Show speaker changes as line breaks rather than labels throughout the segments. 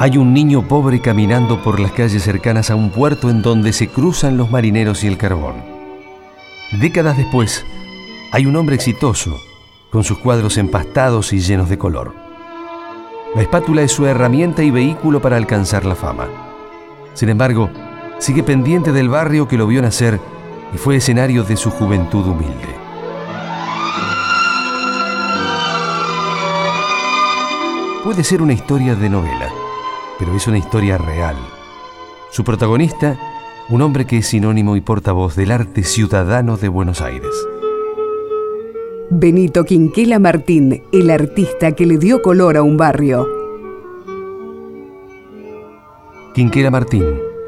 hay un niño pobre caminando por las calles cercanas a un puerto en donde se cruzan los marineros y el carbón. Décadas después, hay un hombre exitoso, con sus cuadros empastados y llenos de color. La espátula es su herramienta y vehículo para alcanzar la fama. Sin embargo, sigue pendiente del barrio que lo vio nacer y fue escenario de su juventud humilde. Puede ser una historia de novela, pero es una historia real. Su protagonista, un hombre que es sinónimo y portavoz del arte ciudadano de Buenos Aires.
Benito Quinquela Martín, el artista que le dio color a un barrio.
Quinquela Martín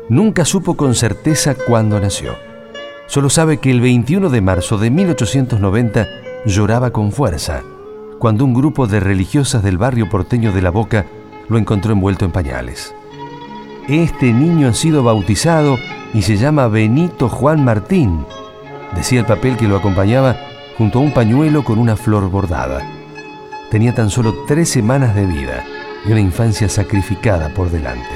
nunca supo con certeza cuándo nació. Solo sabe que el 21 de marzo de 1890 lloraba con fuerza, cuando un grupo de religiosas del barrio porteño de La Boca lo encontró envuelto en pañales. Este niño ha sido bautizado y se llama Benito Juan Martín, decía el papel que lo acompañaba junto a un pañuelo con una flor bordada. Tenía tan solo tres semanas de vida y una infancia sacrificada por delante.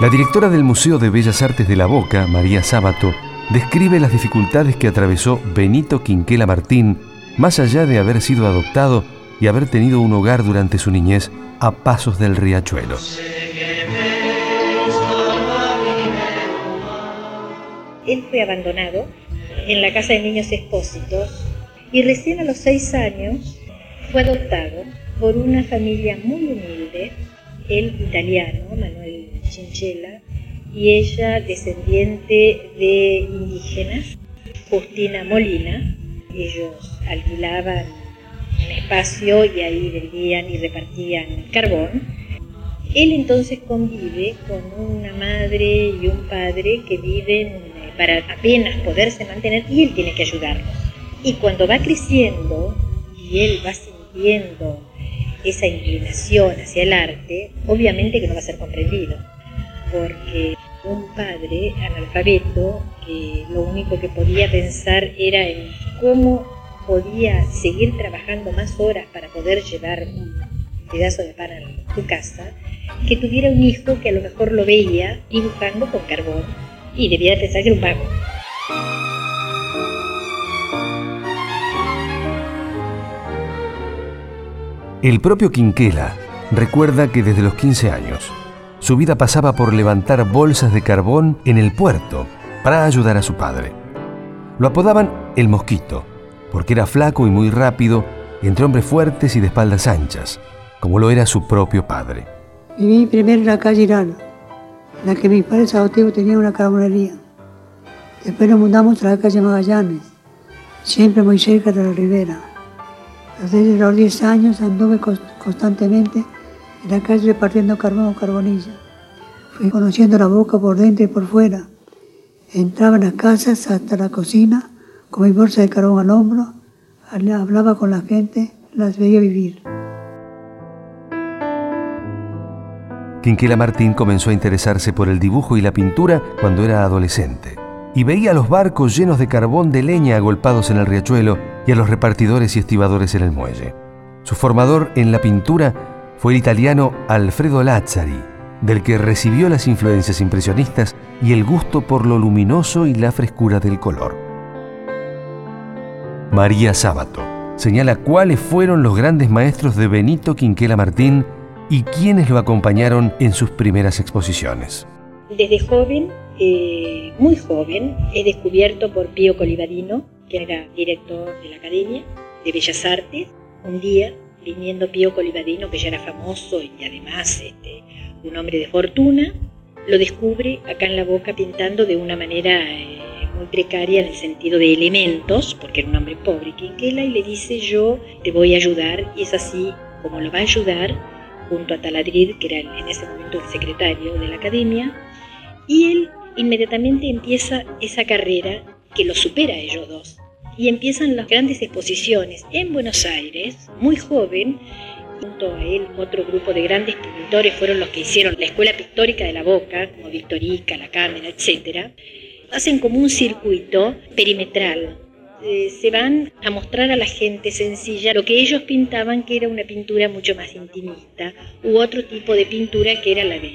La directora del Museo de Bellas Artes de La Boca, María Sábato, describe las dificultades que atravesó Benito Quinquela Martín, más allá de haber sido adoptado y haber tenido un hogar durante su niñez a pasos del riachuelo.
Él fue abandonado en la casa de niños expósitos y recién a los seis años fue adoptado por una familia muy humilde, él italiano, Manuel Chinchella, y ella descendiente de indígenas, Justina Molina. Ellos alquilaban un espacio y ahí vendían y repartían carbón. Él entonces convive con una madre y un padre que viven eh, para apenas poderse mantener y él tiene que ayudarlos. Y cuando va creciendo y él va sintiendo esa inclinación hacia el arte, obviamente que no va a ser comprendido, porque un padre analfabeto que lo único que podía pensar era en cómo podía seguir trabajando más horas para poder llevar un pedazo de pan a su casa, que tuviera un hijo que a lo mejor lo veía dibujando con carbón y debía pensar que era un vago.
El propio Quinquela recuerda que desde los 15 años su vida pasaba por levantar bolsas de carbón en el puerto para ayudar a su padre. Lo apodaban el mosquito, porque era flaco y muy rápido, entre hombres fuertes y de espaldas anchas, como lo era su propio padre.
Viví primero en la calle Irán, en la que mi padre adoptivo tenía una carbonería. Después nos mudamos a la calle Magallanes, siempre muy cerca de la ribera. Desde los 10 años anduve constantemente en la calle repartiendo carbón o carbonilla. Fui conociendo la boca por dentro y por fuera. Entraba en las casas hasta la cocina con mi bolsa de carbón al hombro, hablaba con la gente, las veía vivir.
Quinquela Martín comenzó a interesarse por el dibujo y la pintura cuando era adolescente y veía los barcos llenos de carbón de leña agolpados en el riachuelo y a los repartidores y estibadores en el muelle. Su formador en la pintura fue el italiano Alfredo Lazzari, del que recibió las influencias impresionistas y el gusto por lo luminoso y la frescura del color. María Sábato señala cuáles fueron los grandes maestros de Benito Quinquela Martín y quiénes lo acompañaron en sus primeras exposiciones.
Desde joven, eh, muy joven, he descubierto por Pío Colivadino, que era director de la Academia de Bellas Artes, un día viniendo Pío Colivadino, que ya era famoso y además este, un hombre de fortuna, lo descubre acá en la boca pintando de una manera eh, muy precaria en el sentido de elementos, porque era un hombre pobre, Quinquela, y le dice yo te voy a ayudar, y es así como lo va a ayudar junto a Taladrid, que era en ese momento el secretario de la academia, y él inmediatamente empieza esa carrera que lo supera a ellos dos. Y empiezan las grandes exposiciones en Buenos Aires, muy joven, junto a él otro grupo de grandes pintores fueron los que hicieron la Escuela Pictórica de la Boca, como Victorica, La Cámara, etc. Hacen como un circuito perimetral eh, se van a mostrar a la gente sencilla lo que ellos pintaban que era una pintura mucho más intimista u otro tipo de pintura que era la de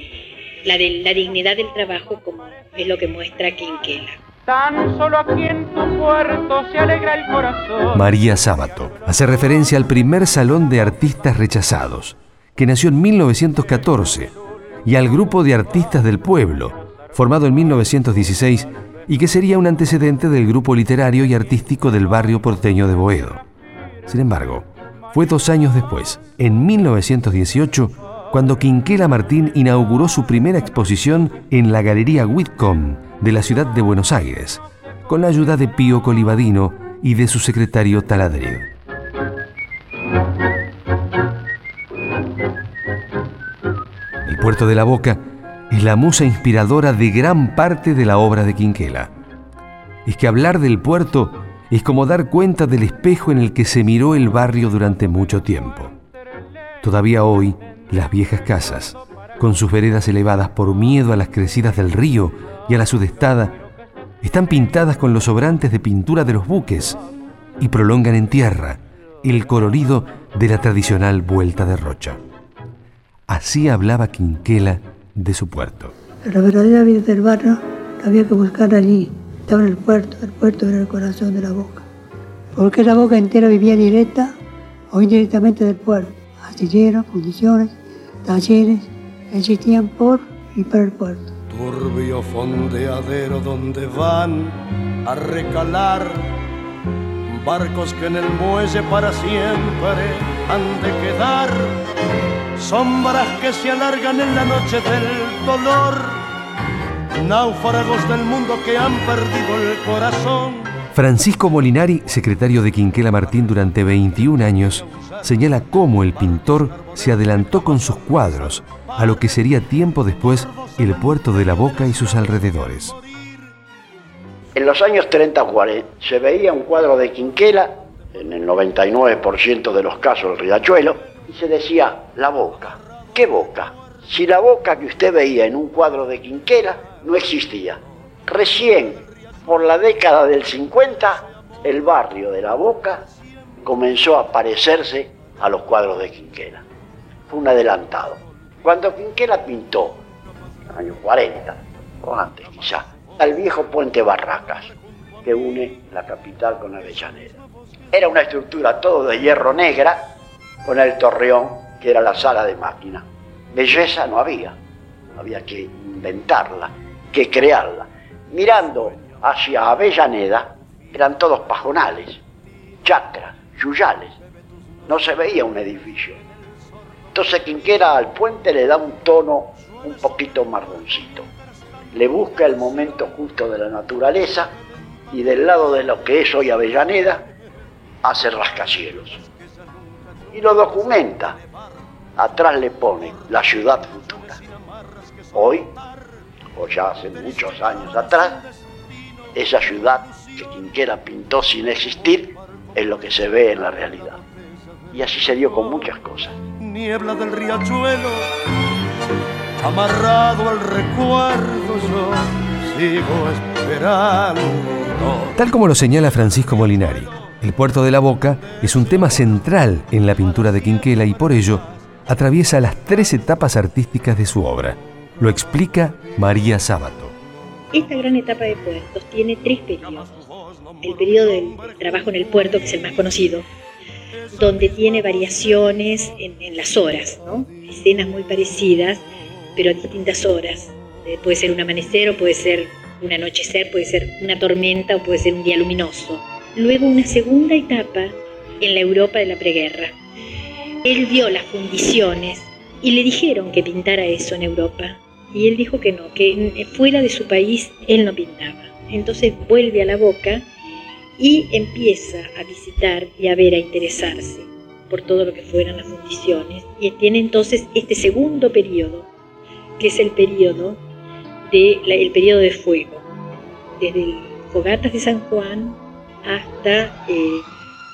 la, de, la dignidad del trabajo como es lo que muestra Quinquela.
Tan solo aquí en tu puerto se alegra el corazón.
María Sábato hace referencia al primer salón de artistas rechazados, que nació en 1914, y al grupo de artistas del pueblo, formado en 1916 y que sería un antecedente del grupo literario y artístico del barrio porteño de Boedo. Sin embargo, fue dos años después, en 1918, cuando Quinquela Martín inauguró su primera exposición en la Galería Whitcomb de la ciudad de Buenos Aires, con la ayuda de Pío Colibadino y de su secretario Taladrid. El puerto de la Boca es la musa inspiradora de gran parte de la obra de Quinquela. Es que hablar del puerto es como dar cuenta del espejo en el que se miró el barrio durante mucho tiempo. Todavía hoy, las viejas casas, con sus veredas elevadas por miedo a las crecidas del río y a la sudestada, están pintadas con los sobrantes de pintura de los buques y prolongan en tierra el colorido de la tradicional vuelta de rocha. Así hablaba Quinquela de su puerto.
La verdadera vida del barrio la había que buscar allí. Estaba en el puerto, el puerto era el corazón de la boca. Porque la boca entera vivía directa o indirectamente del puerto. Astilleros, fundiciones, talleres existían por y para el puerto.
Turbio fondeadero donde van a recalar barcos que en el muelle para siempre han de quedar sombras que se alargan en la noche del dolor, náufragos del mundo que han perdido el corazón.
Francisco Molinari, secretario de Quinquela Martín durante 21 años, señala cómo el pintor se adelantó con sus cuadros a lo que sería tiempo después el puerto de la Boca y sus alrededores.
En los años 30-40 se veía un cuadro de Quinquela, en el 99% de los casos el Riachuelo, y se decía la boca. ¿Qué boca? Si la boca que usted veía en un cuadro de Quinquela no existía. Recién, por la década del 50, el barrio de la boca comenzó a parecerse a los cuadros de Quinquela. Fue un adelantado. Cuando Quinquela pintó, en los años 40, o antes quizá, al viejo puente Barracas, que une la capital con Avellaneda. Era una estructura todo de hierro negra, con el torreón, que era la sala de máquina. Belleza no había, había que inventarla, que crearla. Mirando hacia Avellaneda, eran todos pajonales, chacras, yuyales. No se veía un edificio. Entonces quien quiera al puente le da un tono un poquito marroncito. Le busca el momento justo de la naturaleza y del lado de lo que es hoy Avellaneda hace rascacielos y lo documenta. Atrás le pone la ciudad futura. Hoy, o ya hace muchos años atrás, esa ciudad que Quinquera pintó sin existir es lo que se ve en la realidad. Y así se dio con muchas cosas.
Niebla del riachuelo, amarrado al recuerdo, yo sigo esperando.
Tal como lo señala Francisco Molinari, el puerto de la Boca es un tema central en la pintura de Quinquela y por ello atraviesa las tres etapas artísticas de su obra. Lo explica María Sábato.
Esta gran etapa de puertos tiene tres periodos. El periodo del trabajo en el puerto, que es el más conocido, donde tiene variaciones en, las horas, escenas muy parecidas, pero a distintas horas. Eh, puede ser un amanecer o puede ser un anochecer, puede ser una tormenta o puede ser un día luminoso luego una segunda etapa en la Europa de la preguerra. Él vio las fundiciones y le dijeron que pintara eso en Europa. Y él dijo que no, que fuera de su país él no pintaba. Entonces vuelve a la boca y empieza a visitar y a ver, a interesarse por todo lo que fueran las fundiciones. Y tiene entonces este segundo periodo, que es el periodo de, el periodo de fuego, desde el Fogatas de San Juan hasta eh,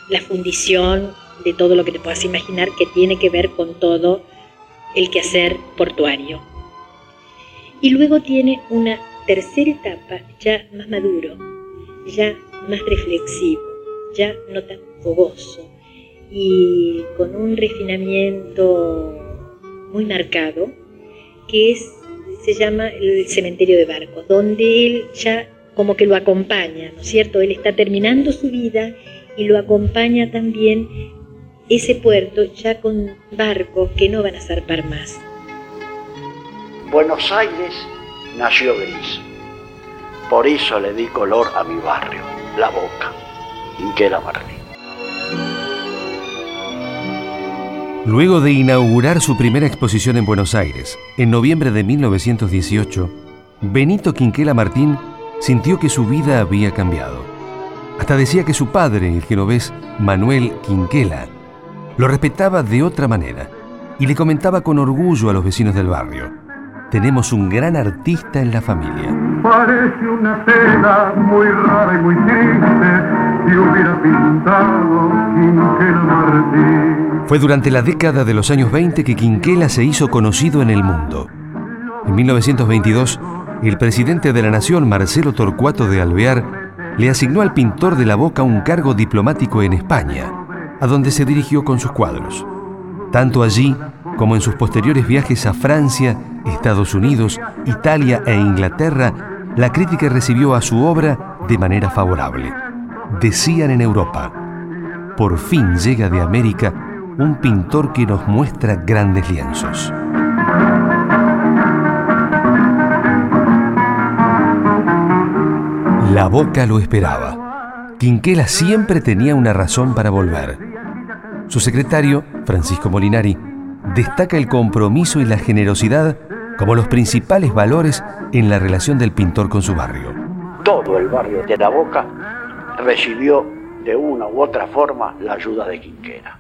la fundición de todo lo que te puedas imaginar que tiene que ver con todo el quehacer portuario. Y luego tiene una tercera etapa ya más maduro, ya más reflexivo, ya no tan fogoso y con un refinamiento muy marcado, que es, se llama el cementerio de barcos, donde él ya como que lo acompaña, ¿no es cierto? Él está terminando su vida y lo acompaña también ese puerto ya con barcos que no van a zarpar más.
Buenos Aires nació gris. Por eso le di color a mi barrio, la boca, Inquera Martín.
Luego de inaugurar su primera exposición en Buenos Aires, en noviembre de 1918, Benito Quinquela Martín sintió que su vida había cambiado. Hasta decía que su padre, el genovés Manuel Quinquela, lo respetaba de otra manera y le comentaba con orgullo a los vecinos del barrio. Tenemos un gran artista en la familia.
Parece una pena muy rara y muy triste si hubiera pintado Quinquela Martín.
Fue durante la década de los años 20 que Quinquela se hizo conocido en el mundo. En 1922, el presidente de la Nación, Marcelo Torcuato de Alvear, le asignó al pintor de la Boca un cargo diplomático en España a donde se dirigió con sus cuadros. Tanto allí como en sus posteriores viajes a Francia, Estados Unidos, Italia e Inglaterra, la crítica recibió a su obra de manera favorable. Decían en Europa, por fin llega de América un pintor que nos muestra grandes lienzos. La boca lo esperaba. Quinquela siempre tenía una razón para volver. Su secretario, Francisco Molinari, destaca el compromiso y la generosidad como los principales valores en la relación del pintor con su barrio.
Todo el barrio de La Boca recibió de una u otra forma la ayuda de Quinquera.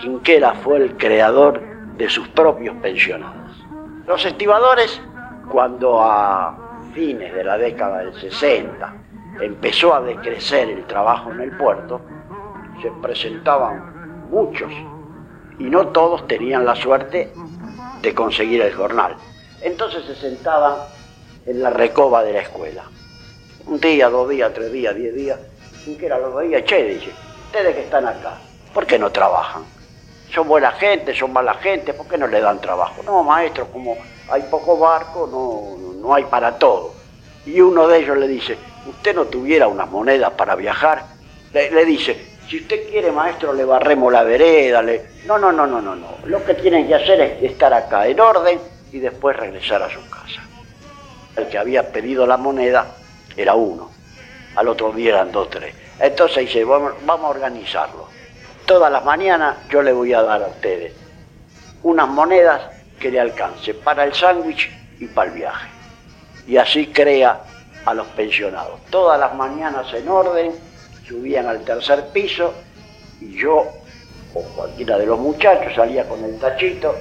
Quinquera fue el creador de sus propios pensionados. Los estibadores, cuando a fines de la década del 60 empezó a decrecer el trabajo en el puerto, se presentaban muchos, y no todos tenían la suerte de conseguir el jornal. Entonces se sentaban en la recoba de la escuela. Un día, dos días, tres días, diez días, sin que era lo veía, che, dice, ustedes que están acá, ¿por qué no trabajan? Son buena gente, son mala gente, ¿por qué no le dan trabajo? No, maestro, como hay poco barco, no, no hay para todo. Y uno de ellos le dice, ¿usted no tuviera unas monedas para viajar? Le, dice, si usted quiere, maestro, le barremos la vereda. No, no, no, no, no, no. Lo que tienen que hacer es estar acá en orden y después regresar a su casa. El que había pedido la moneda era uno. Al otro día eran dos, tres. Entonces dice, vamos, vamos a organizarlo. Todas las mañanas yo le voy a dar a ustedes unas monedas que le alcance para el sándwich y para el viaje. Y así crea a los pensionados. Todas las mañanas en orden subían al tercer piso y yo o cualquiera de los muchachos salía con el tachito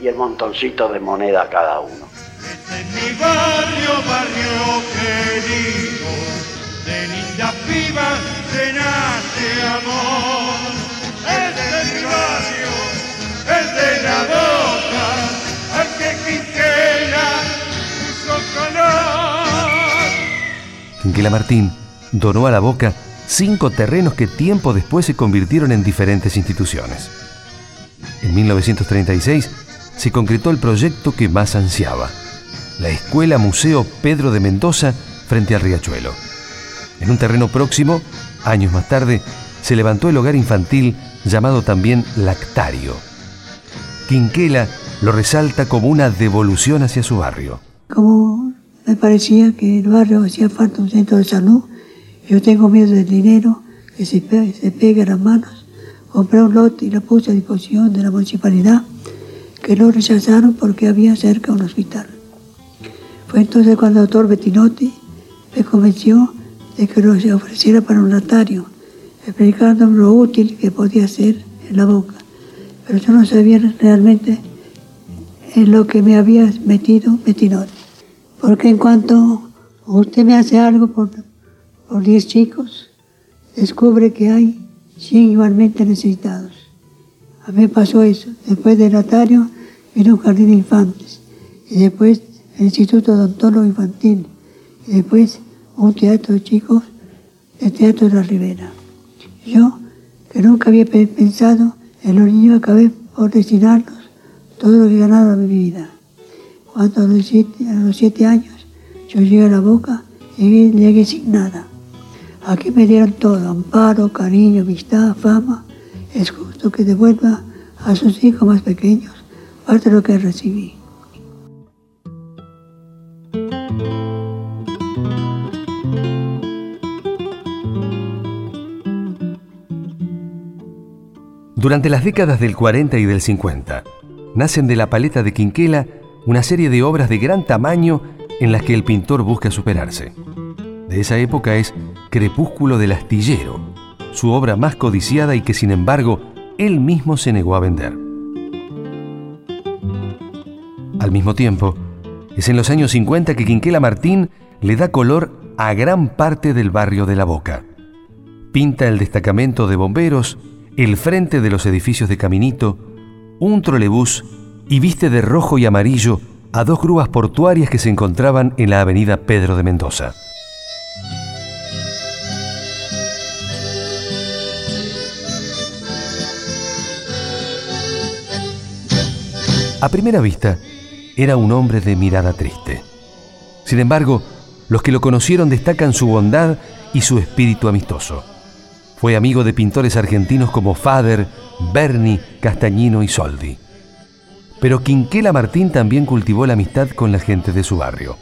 y el montoncito de moneda cada uno.
Este es mi barrio, barrio querido, de lindas pibas se nace amor. Este es mi barrio, Quinquela
Martín donó a la Boca cinco terrenos que tiempo después se convirtieron en diferentes instituciones. En 1936 se concretó el proyecto que más ansiaba, la Escuela Museo Pedro de Mendoza frente al riachuelo. En un terreno próximo, años más tarde, se levantó el hogar infantil llamado también Lactario. Quinquela lo resalta como una devolución hacia su barrio.
Como me parecía que el barrio hacía falta un centro de salud, yo tengo miedo del dinero que se, pe se pegue a las manos. Compré un lote y lo puse a disposición de la municipalidad, que lo rechazaron porque había cerca un hospital. Fue entonces cuando el doctor Bettinotti me convenció de que lo se ofreciera para un notario, explicándome lo útil que podía ser en la boca. Pero yo no sabía realmente en lo que me había metido Bettinotti. Porque en cuanto usted me hace algo por por 10 chicos, descubre que hay 100 igualmente necesitados. A mí pasó eso. Después del notario vino un jardín de infantes. Y después el Instituto Odontólogo Infantil. Y después un teatro de chicos, el Teatro de la Ribera. Yo, que nunca había pensado en los niños, acabé por destinarlos todo lo que he ganado en mi vida. Cuando a los siete, años yo llegué a la boca, llegué, llegué sin nada. Aquí me dieron todo, amparo, cariño, amistad, fama. Es justo que devuelva a sus hijos más pequeños parte de lo que recibí.
Durante las décadas del 40 y del 50, nacen de la paleta de Quinquela una serie de obras de gran tamaño en las que el pintor busca superarse. De esa época es Crepúsculo del Astillero, su obra más codiciada y que sin embargo él mismo se negó a vender. Al mismo tiempo, es en los años 50 que Quinquela Martín le da color a gran parte del barrio de La Boca. Pinta el destacamento de bomberos, el frente de los edificios de Caminito, un trolebús y viste de rojo y amarillo a dos grúas portuarias que se encontraban en la avenida Pedro de Mendoza. A primera vista, era un hombre de mirada triste. Sin embargo, los que lo conocieron destacan su bondad y su espíritu amistoso. Fue amigo de pintores argentinos como Fader, Berni, Castañino y Soldi. Pero Quinquela Martín también cultivó la amistad con la gente de su barrio.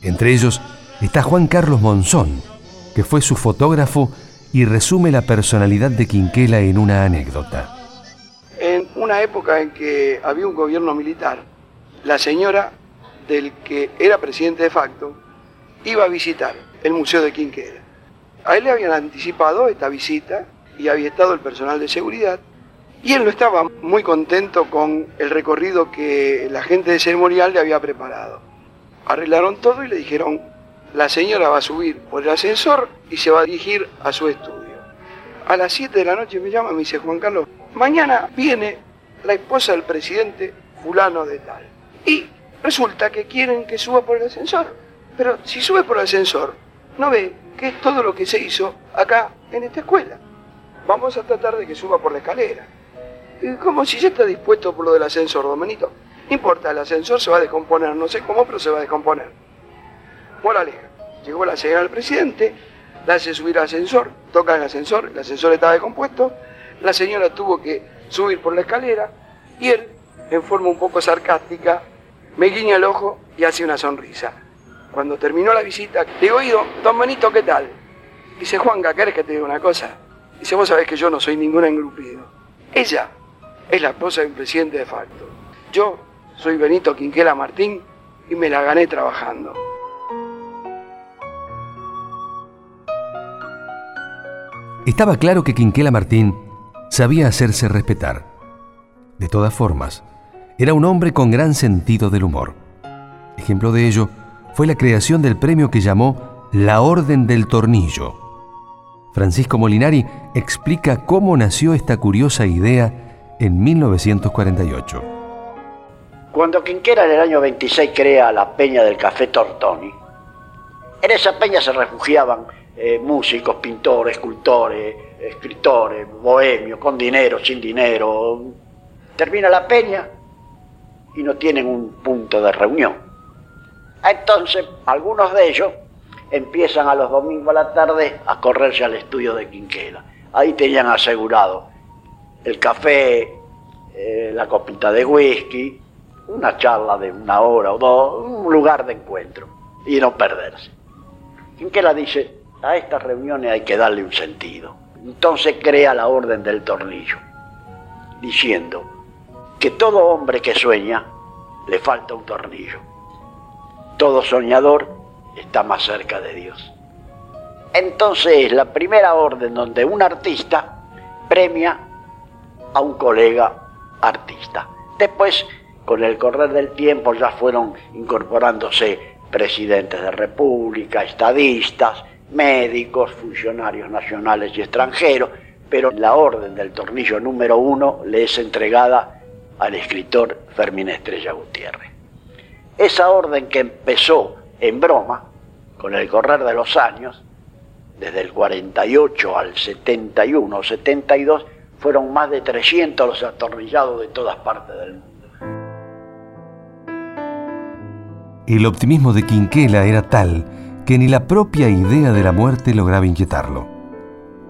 Entre ellos está Juan Carlos Monzón, que fue su fotógrafo y resume la personalidad de Quinquela en una anécdota.
En una época en que había un gobierno militar, la señora del que era presidente de facto iba a visitar el Museo de Quinquela. A él le habían anticipado esta visita y había estado el personal de seguridad y él no estaba muy contento con el recorrido que la gente de ceremonial le había preparado. Arreglaron todo y le dijeron, la señora va a subir por el ascensor y se va a dirigir a su estudio. A las 7 de la noche me llama y me dice, Juan Carlos, mañana viene la esposa del presidente fulano de tal. Y resulta que quieren que suba por el ascensor. Pero si sube por el ascensor, no ve que es todo lo que se hizo acá en esta escuela. Vamos a tratar de que suba por la escalera. Como si ya está dispuesto por lo del ascensor, Domenito. No importa, el ascensor se va a descomponer, no sé cómo, pero se va a descomponer. Moraleja, llegó la señora del presidente, la hace subir al ascensor, toca el ascensor, el ascensor estaba descompuesto, la señora tuvo que subir por la escalera y él, en forma un poco sarcástica, me guiña el ojo y hace una sonrisa. Cuando terminó la visita, digo, oído, don Benito, ¿qué tal? Dice, Juanca, ¿querés que te diga una cosa? Dice, vos sabés que yo no soy ningún engrupido. Ella es la esposa de un presidente de facto. Yo soy Benito Quinquela Martín y me la gané trabajando.
Estaba claro que Quinquela Martín sabía hacerse respetar. De todas formas, era un hombre con gran sentido del humor. Ejemplo de ello fue la creación del premio que llamó la Orden del Tornillo. Francisco Molinari explica cómo nació esta curiosa idea en 1948.
Cuando Quinquera en el año 26 crea la Peña del Café Tortoni, en esa peña se refugiaban eh, músicos, pintores, escultores, escritores, bohemios, con dinero, sin dinero. Termina la peña y no tienen un punto de reunión. Entonces, algunos de ellos empiezan a los domingos a la tarde a correrse al estudio de Quinquela. Ahí tenían asegurado el café, eh, la copita de whisky, una charla de una hora o dos, un lugar de encuentro y no perderse. Quinquela dice, a estas reuniones hay que darle un sentido. Entonces crea la orden del tornillo, diciendo que todo hombre que sueña le falta un tornillo. Todo soñador está más cerca de Dios. Entonces la primera orden donde un artista premia a un colega artista. Después, con el correr del tiempo, ya fueron incorporándose presidentes de república, estadistas, médicos, funcionarios nacionales y extranjeros, pero la orden del tornillo número uno le es entregada al escritor Fermín Estrella Gutiérrez. Esa orden que empezó en broma, con el correr de los años, desde el 48 al 71 o 72, fueron más de 300 los atornillados de todas partes del mundo.
El optimismo de Quinquela era tal que ni la propia idea de la muerte lograba inquietarlo.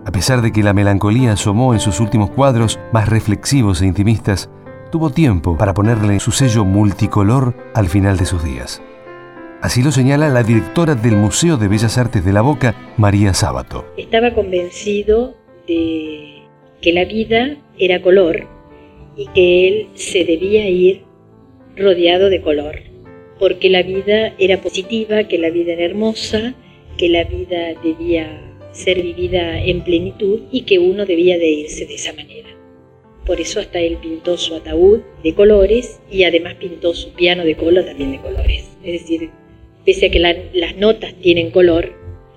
A pesar de que la melancolía asomó en sus últimos cuadros más reflexivos e intimistas, tuvo tiempo para ponerle su sello multicolor al final de sus días. Así lo señala la directora del Museo de Bellas Artes de la Boca, María Sábato.
Estaba convencido de que la vida era color y que él se debía ir rodeado de color, porque la vida era positiva, que la vida era hermosa, que la vida debía ser vivida en plenitud y que uno debía de irse de esa manera. Por eso hasta él pintó su ataúd de colores y además pintó su piano de cola también de colores. Es decir, pese a que las notas tienen color,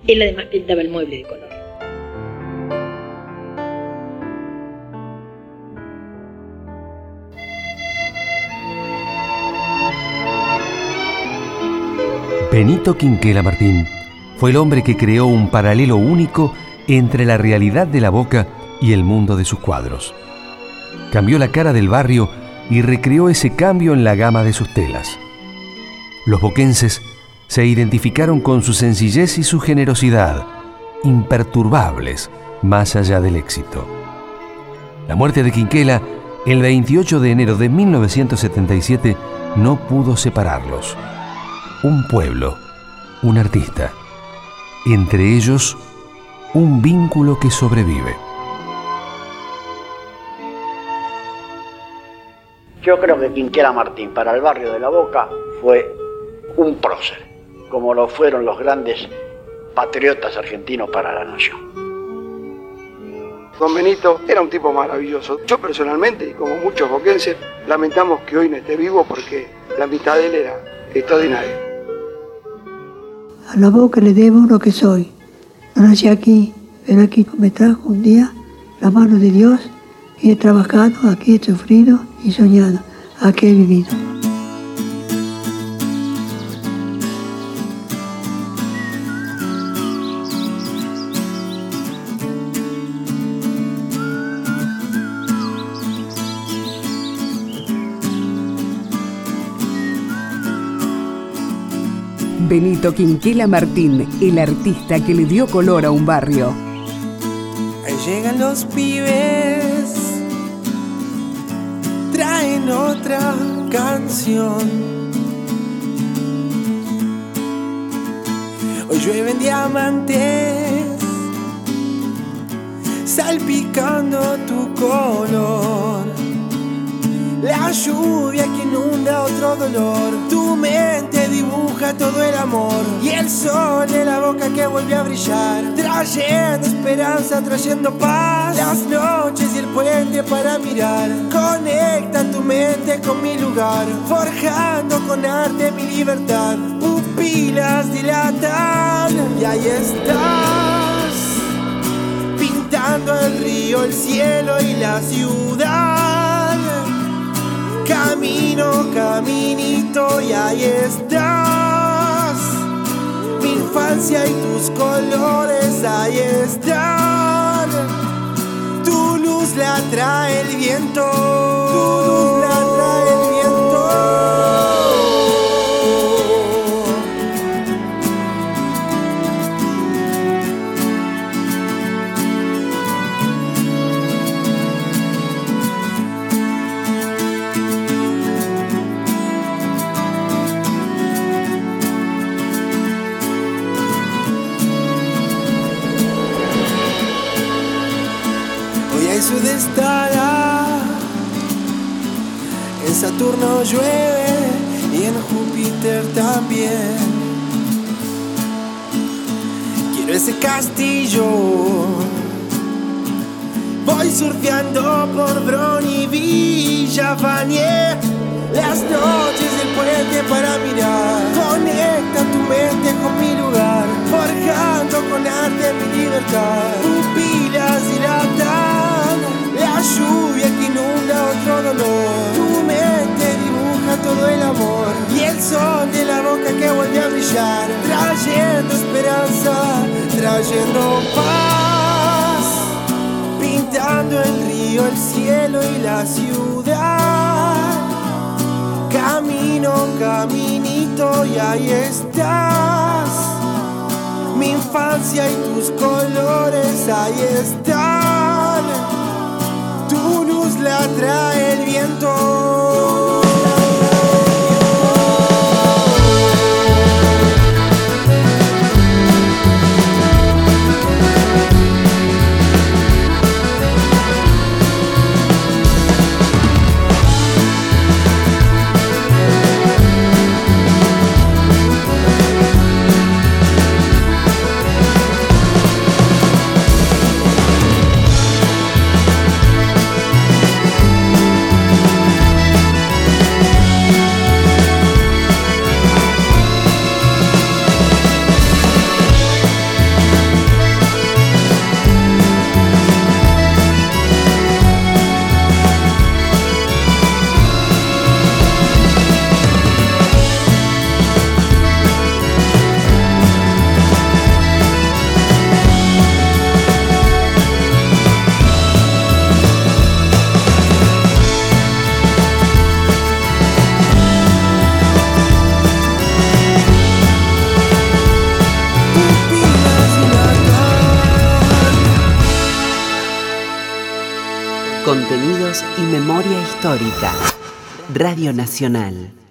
él además pintaba el mueble de color.
Benito Quinquela Martín fue el hombre que creó un paralelo único entre la realidad de la boca y el mundo de sus cuadros. Cambió la cara del barrio y recreó ese cambio en la gama de sus telas. Los boquenses se identificaron con su sencillez y su generosidad, imperturbables más allá del éxito. La muerte de Quinquela, el 28 de enero de 1977, no pudo separarlos. Un pueblo, un artista, entre ellos un vínculo que sobrevive.
Yo creo que Quinquela Martín para el barrio de La Boca fue un prócer como lo fueron los grandes patriotas argentinos para la nación.
Don Benito era un tipo maravilloso. Yo personalmente, y como muchos boquenses, lamentamos que hoy no esté vivo porque la mitad de él era extraordinaria.
A la boca le debo lo que soy. No nací aquí, pero aquí me trajo un día la mano de Dios y he trabajado, aquí he sufrido y soñado, aquí he vivido.
Benito Quinquela Martín, el artista que le dio color a un barrio.
Ahí llegan los pibes, traen otra canción. Hoy llueven diamantes, salpicando tu color. La lluvia que inunda otro dolor. Tu mente dibuja todo el amor. Y el sol de la boca que vuelve a brillar. Trayendo esperanza, trayendo paz. Las noches y el puente para mirar. Conecta tu mente con mi lugar. Forjando con arte mi libertad. Pupilas dilatan. Y ahí estás. Pintando el río, el cielo y la ciudad. Camino, caminito y ahí estás. Mi infancia y tus colores ahí están. Tu luz la trae el viento. Tu luz la trae el viento. En Saturno llueve y en Júpiter también. Quiero ese castillo. Voy surfeando por Bron y Villa Fanier. Las noches del puente para mirar. Conecta tu mente con mi lugar. Forjando con arte mi libertad. Pupilas dilatan. Inunda otro dolor. Tu mente dibuja todo el amor. Y el sol de la boca que vuelve a brillar. Trayendo esperanza. trayendo paz, pintando el río, el cielo y la ciudad. Camino, caminito y ahí estás. Mi infancia y tus colores ahí están. La trae el viento.
Nacional.